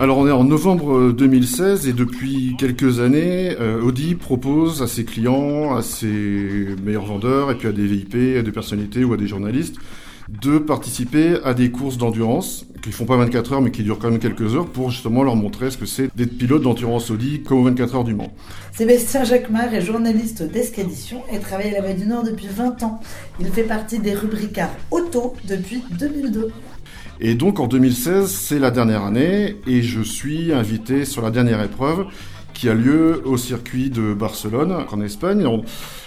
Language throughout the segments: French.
Alors on est en novembre 2016 et depuis quelques années, euh, Audi propose à ses clients, à ses meilleurs vendeurs et puis à des VIP, à des personnalités ou à des journalistes de participer à des courses d'endurance qui font pas 24 heures mais qui durent quand même quelques heures pour justement leur montrer ce que c'est d'être pilote d'endurance Audi comme aux 24 heures du Mans. Sébastien Jacquemart est journaliste d'Escadition et travaille à la Voix du Nord depuis 20 ans. Il fait partie des rubricards auto depuis 2002. Et donc en 2016, c'est la dernière année et je suis invité sur la dernière épreuve qui a lieu au circuit de Barcelone en Espagne.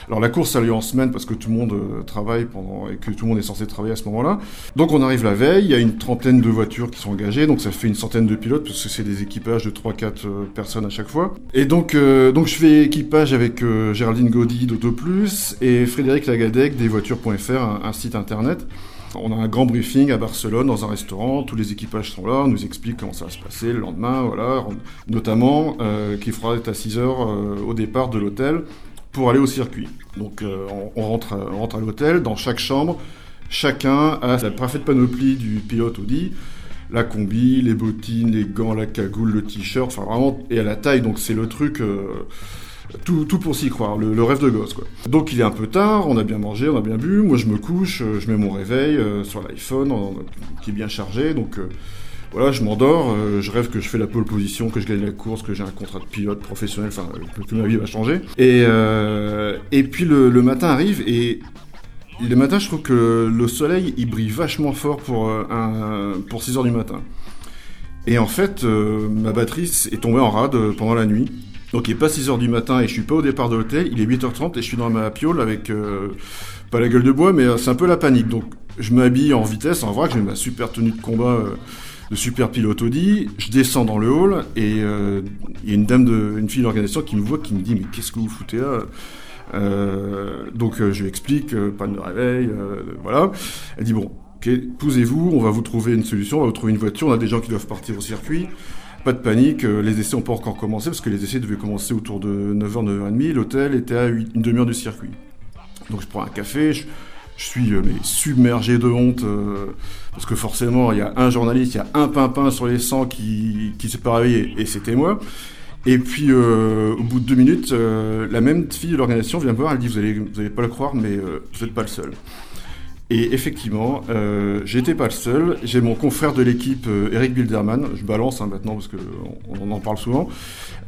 Alors la course a lieu en semaine parce que tout le monde euh, travaille et que tout le monde est censé travailler à ce moment-là. Donc on arrive la veille, il y a une trentaine de voitures qui sont engagées, donc ça fait une centaine de pilotes parce que c'est des équipages de 3-4 euh, personnes à chaque fois. Et donc euh, donc je fais équipage avec Géraldine Gaudy d'Auto Plus et Frédéric Lagadec des voitures.fr, un site internet. On a un grand briefing à Barcelone dans un restaurant, tous les équipages sont là, on nous explique comment ça va se passer le lendemain, voilà, notamment euh, qu'il faudra être à 6 heures euh, au départ de l'hôtel pour aller au circuit. Donc euh, on, rentre, on rentre à l'hôtel, dans chaque chambre, chacun a la parfaite panoplie du pilote Audi, la combi, les bottines, les gants, la cagoule, le t-shirt, enfin vraiment, et à la taille, donc c'est le truc... Tout, pour s'y croire, le, rêve de gosse quoi. Donc il est un peu tard, on a bien mangé, on a bien bu, moi je me couche, euh, je mets mon réveil euh, sur l'iPhone qui est bien chargé, donc euh, voilà, je m'endors, je rêve que je fais la pole position, que je gagne la course, que j'ai un contrat de pilote professionnel, enfin que, ma vie va changer. Et, et puis le, matin arrive et le matin je trouve que le soleil il brille vachement fort pour, pour 6 heures du matin. Et en fait, ma batterie est tombée en rade pendant la nuit. Donc il est pas 6h du matin et je suis pas au départ de l'hôtel, il est 8h30 et je suis dans ma piole avec euh, pas la gueule de bois mais euh, c'est un peu la panique. Donc je m'habille en vitesse, en vrai que j'ai ma super tenue de combat euh, de super pilote Audi, je descends dans le hall et il y a une dame de une fille d'organisation qui me voit qui me dit mais qu'est-ce que vous foutez là? Donc je lui explique, panne de réveil, voilà. Elle dit bon, ok, posez-vous, on va vous trouver une solution, on va vous trouver une voiture, on a des gens qui doivent partir au circuit. Pas de panique, euh, les essais n'ont pas encore commencé parce que les essais devaient commencer autour de 9h, 9h30. L'hôtel était à une demi-heure du circuit. Donc je prends un café, je, suis euh, submergé de honte euh, parce que forcément il y a un journaliste, il y a un pimpin sur les 100 qui, qui s'est pas réveillé et c'était moi. Et puis au bout de deux minutes, la même fille de l'organisation vient me voir, elle dit vous allez, vous allez pas le croire mais vous n'êtes pas le seul. Et effectivement, euh, j'étais pas le seul. J'ai mon confrère de l'équipe, euh, Eric Bilderman, je balance hein, maintenant parce qu'on on en parle souvent,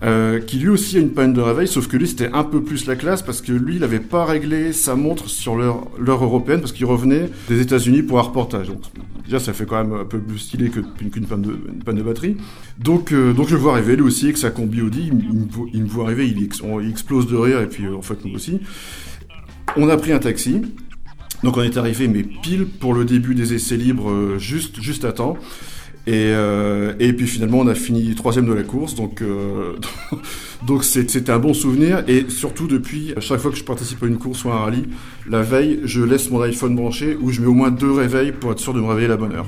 euh, qui lui aussi a une panne de réveil, sauf que lui c'était un peu plus la classe parce que lui il n'avait pas réglé sa montre sur l'heure européenne parce qu'il revenait des États-Unis pour un reportage. Donc déjà ça fait quand même un peu plus stylé qu'une panne, de, batterie. Donc, donc je le vois arriver lui aussi avec sa combi Audi, il, me voit arriver, il, il explose de rire et puis en fait nous aussi. On a pris un taxi. Donc on est arrivé, mais pile pour le début des essais libres, euh, juste, juste à temps. Et, euh, et puis finalement, on a fini troisième de la course, donc euh, c'était un bon souvenir. Et surtout depuis, chaque fois que je participe à une course ou à un rallye, la veille, je laisse mon iPhone branché ou je mets au moins deux réveils pour être sûr de me réveiller la bonne heure.